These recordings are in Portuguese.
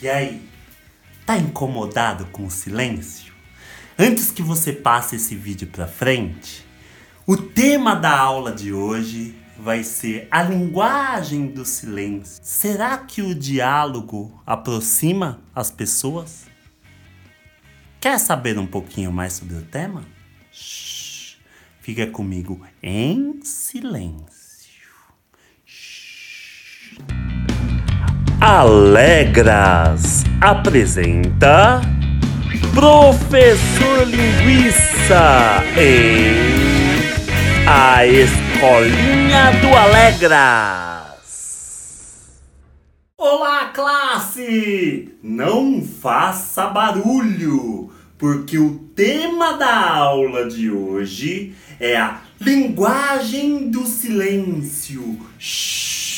E aí, tá incomodado com o silêncio? Antes que você passe esse vídeo para frente, o tema da aula de hoje vai ser a linguagem do silêncio. Será que o diálogo aproxima as pessoas? Quer saber um pouquinho mais sobre o tema? Shhh, fica comigo em silêncio. Alegras apresenta Professor Linguiça em A Escolinha do Alegras. Olá, classe! Não faça barulho, porque o tema da aula de hoje é a linguagem do silêncio. Shhh.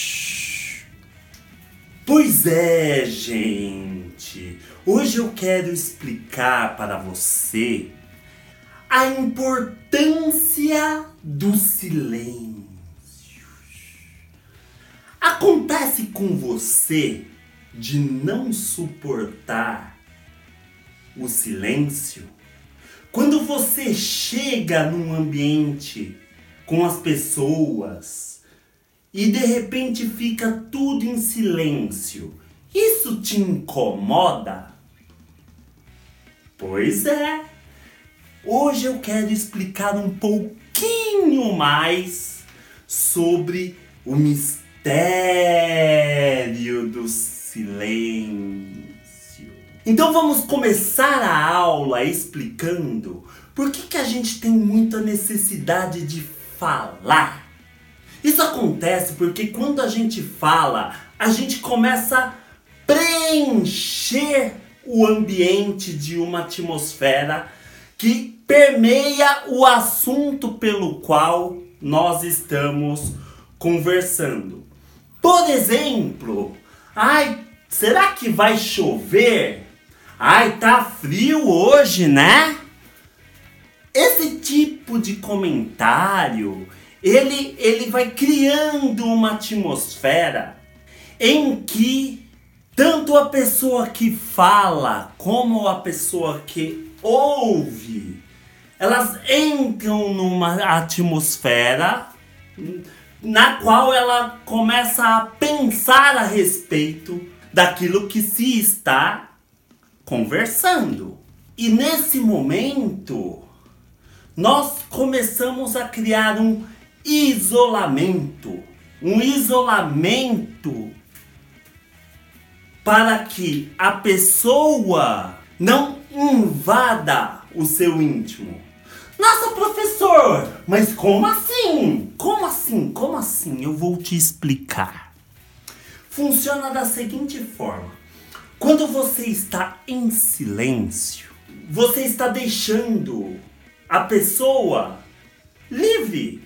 Pois é, gente. Hoje eu quero explicar para você a importância do silêncio. Acontece com você de não suportar o silêncio? Quando você chega num ambiente com as pessoas, e de repente fica tudo em silêncio. Isso te incomoda? Pois é. Hoje eu quero explicar um pouquinho mais sobre o mistério do silêncio. Então vamos começar a aula explicando por que, que a gente tem muita necessidade de falar. Isso acontece porque quando a gente fala, a gente começa a preencher o ambiente de uma atmosfera que permeia o assunto pelo qual nós estamos conversando. Por exemplo, ai, será que vai chover? Ai, tá frio hoje, né? Esse tipo de comentário ele, ele vai criando uma atmosfera em que tanto a pessoa que fala como a pessoa que ouve, elas entram numa atmosfera na qual ela começa a pensar a respeito daquilo que se está conversando. E nesse momento, nós começamos a criar um isolamento. Um isolamento para que a pessoa não invada o seu íntimo. Nossa, professor, mas como assim? Como assim? Como assim? Eu vou te explicar. Funciona da seguinte forma: quando você está em silêncio, você está deixando a pessoa livre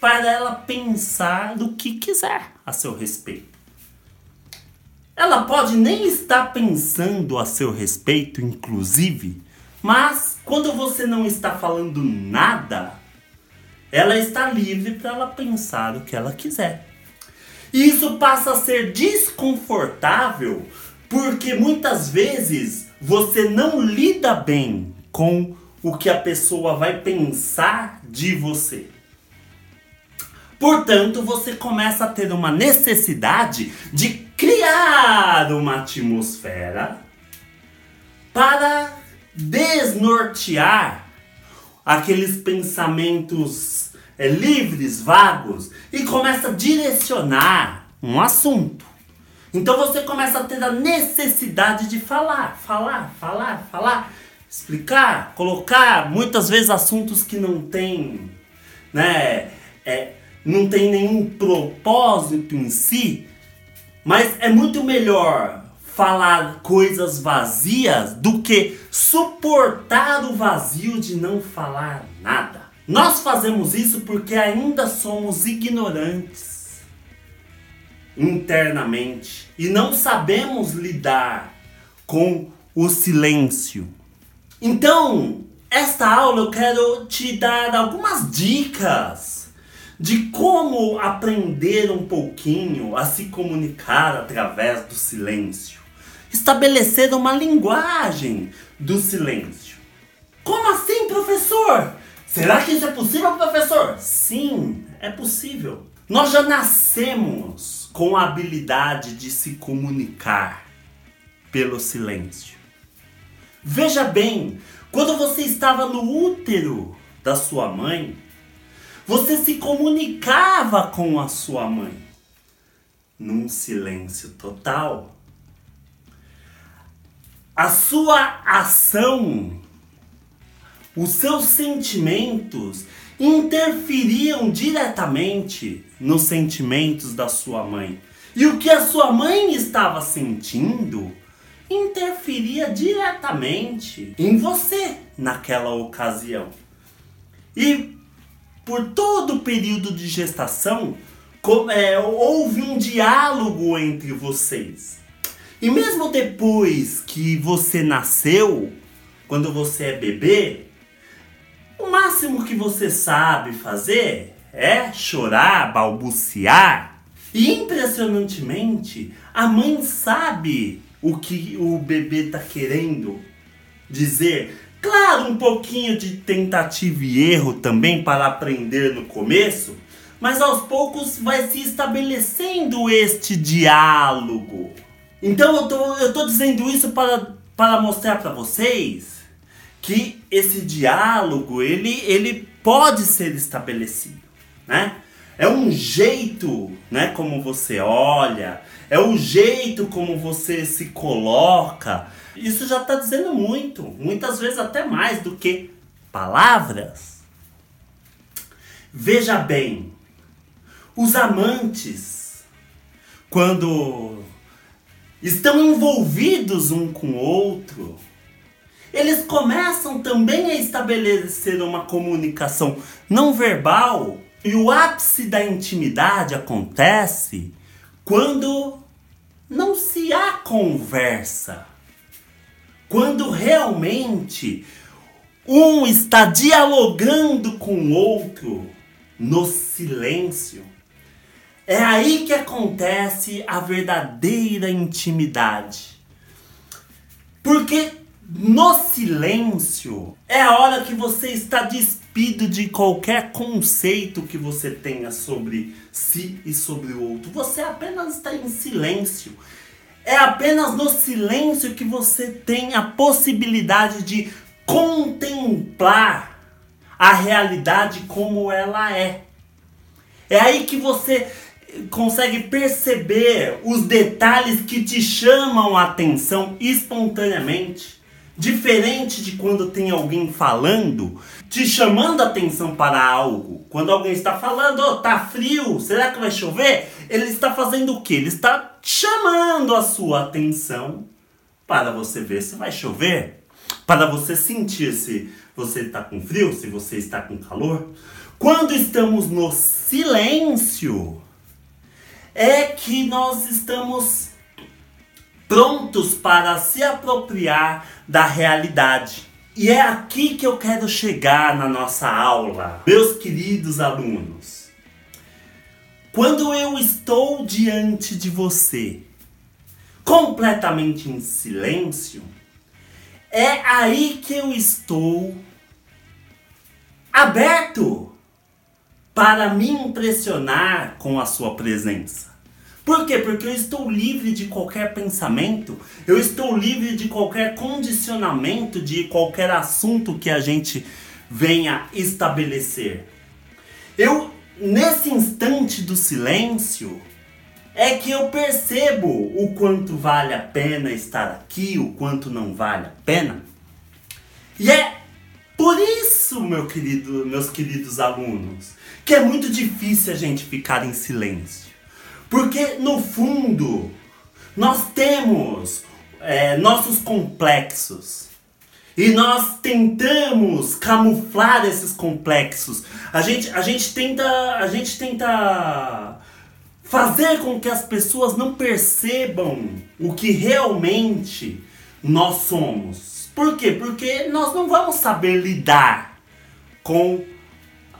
para ela pensar do que quiser a seu respeito. Ela pode nem estar pensando a seu respeito, inclusive, mas quando você não está falando nada, ela está livre para ela pensar o que ela quiser. E isso passa a ser desconfortável porque muitas vezes você não lida bem com o que a pessoa vai pensar de você. Portanto, você começa a ter uma necessidade de criar uma atmosfera para desnortear aqueles pensamentos é, livres, vagos, e começa a direcionar um assunto. Então você começa a ter a necessidade de falar, falar, falar, falar, explicar, colocar muitas vezes assuntos que não têm, né? É, não tem nenhum propósito em si, mas é muito melhor falar coisas vazias do que suportar o vazio de não falar nada. Nós fazemos isso porque ainda somos ignorantes internamente e não sabemos lidar com o silêncio. Então, esta aula eu quero te dar algumas dicas de como aprender um pouquinho a se comunicar através do silêncio. estabelecer uma linguagem do silêncio. Como assim, professor? Será que isso é possível, professor? Sim, é possível. Nós já nascemos com a habilidade de se comunicar pelo silêncio. Veja bem, quando você estava no útero da sua mãe, você se comunicava com a sua mãe num silêncio total. A sua ação, os seus sentimentos interferiam diretamente nos sentimentos da sua mãe. E o que a sua mãe estava sentindo interferia diretamente em você naquela ocasião. E por todo o período de gestação, é, houve um diálogo entre vocês. E mesmo depois que você nasceu, quando você é bebê, o máximo que você sabe fazer é chorar, balbuciar. E impressionantemente, a mãe sabe o que o bebê está querendo dizer. Claro, um pouquinho de tentativa e erro também para aprender no começo, mas aos poucos vai se estabelecendo este diálogo. Então eu tô, eu tô dizendo isso para, para mostrar para vocês que esse diálogo ele, ele pode ser estabelecido, né? É um jeito, né, como você olha, é o jeito como você se coloca. Isso já está dizendo muito, muitas vezes até mais do que palavras. Veja bem, os amantes, quando estão envolvidos um com o outro, eles começam também a estabelecer uma comunicação não verbal. E o ápice da intimidade acontece quando não se há conversa. Quando realmente um está dialogando com o outro no silêncio. É aí que acontece a verdadeira intimidade. Porque no silêncio é a hora que você está despido de qualquer conceito que você tenha sobre si e sobre o outro. Você apenas está em silêncio. É apenas no silêncio que você tem a possibilidade de contemplar a realidade como ela é. É aí que você consegue perceber os detalhes que te chamam a atenção espontaneamente. Diferente de quando tem alguém falando, te chamando a atenção para algo. Quando alguém está falando, oh, tá frio, será que vai chover? Ele está fazendo o que? Ele está chamando a sua atenção para você ver se vai chover. Para você sentir se você está com frio, se você está com calor. Quando estamos no silêncio, é que nós estamos prontos para se apropriar da realidade. E é aqui que eu quero chegar na nossa aula, meus queridos alunos. Quando eu estou diante de você, completamente em silêncio, é aí que eu estou aberto para me impressionar com a sua presença. Por quê? Porque eu estou livre de qualquer pensamento, eu estou livre de qualquer condicionamento de qualquer assunto que a gente venha estabelecer. Eu, nesse instante do silêncio, é que eu percebo o quanto vale a pena estar aqui, o quanto não vale a pena. E é por isso, meu querido, meus queridos alunos, que é muito difícil a gente ficar em silêncio. Porque no fundo nós temos é, nossos complexos. E nós tentamos camuflar esses complexos. A gente, a gente tenta. A gente tenta fazer com que as pessoas não percebam o que realmente nós somos. Por quê? Porque nós não vamos saber lidar com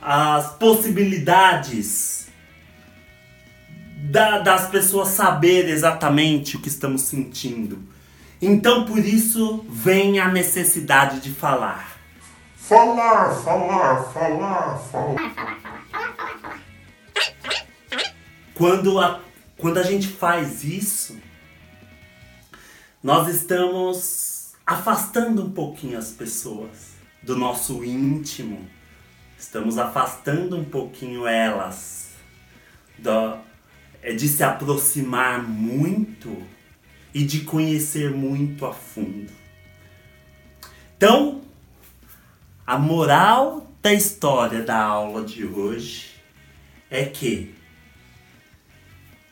as possibilidades da, das pessoas saber exatamente o que estamos sentindo. Então por isso vem a necessidade de falar. Falar, falar, falar, falar. Quando a, quando a gente faz isso, nós estamos afastando um pouquinho as pessoas do nosso íntimo. Estamos afastando um pouquinho elas do, é de se aproximar muito e de conhecer muito a fundo. Então, a moral da história da aula de hoje é que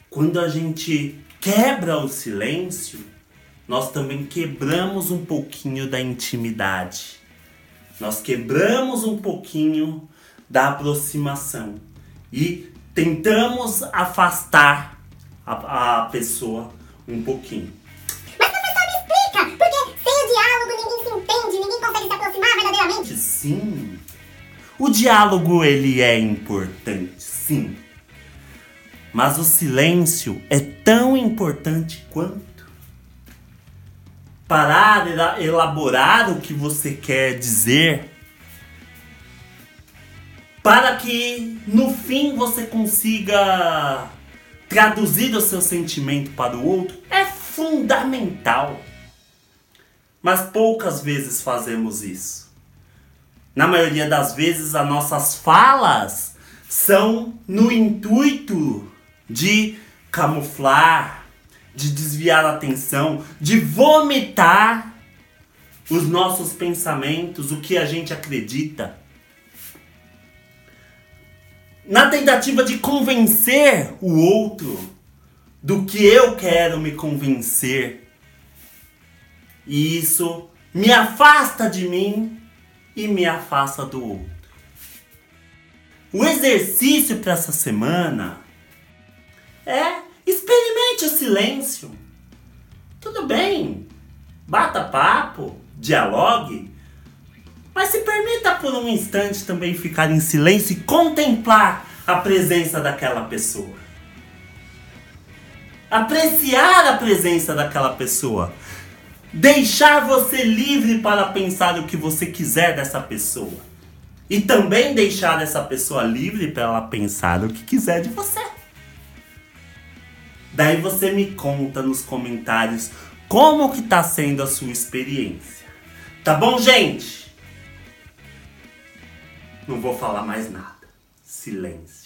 quando a gente quebra o silêncio, nós também quebramos um pouquinho da intimidade. Nós quebramos um pouquinho da aproximação e tentamos afastar a, a pessoa um pouquinho. Mas professor, me explica! Porque sem o diálogo ninguém se entende, ninguém consegue se aproximar verdadeiramente. Sim, o diálogo ele é importante, sim. Mas o silêncio é tão importante quanto. Parar, ela- elaborar o que você quer dizer, para que no fim você consiga traduzir o seu sentimento para o outro, é fundamental. Mas poucas vezes fazemos isso. Na maioria das vezes, as nossas falas são no intuito de camuflar, de desviar a atenção, de vomitar os nossos pensamentos, o que a gente acredita. Na tentativa de convencer o outro do que eu quero me convencer. E isso me afasta de mim e me afasta do outro. O exercício para essa semana é experimente o silêncio. Tudo bem, bata papo, dialogue, mas se permita por um instante também ficar em silêncio e contemplar a presença daquela pessoa. Apreciar a presença daquela pessoa. Deixar você livre para pensar o que você quiser dessa pessoa. E também deixar essa pessoa livre para ela pensar o que quiser de você. Daí você me conta nos comentários como que tá sendo a sua experiência. Tá bom, gente? Não vou falar mais nada. Silêncio.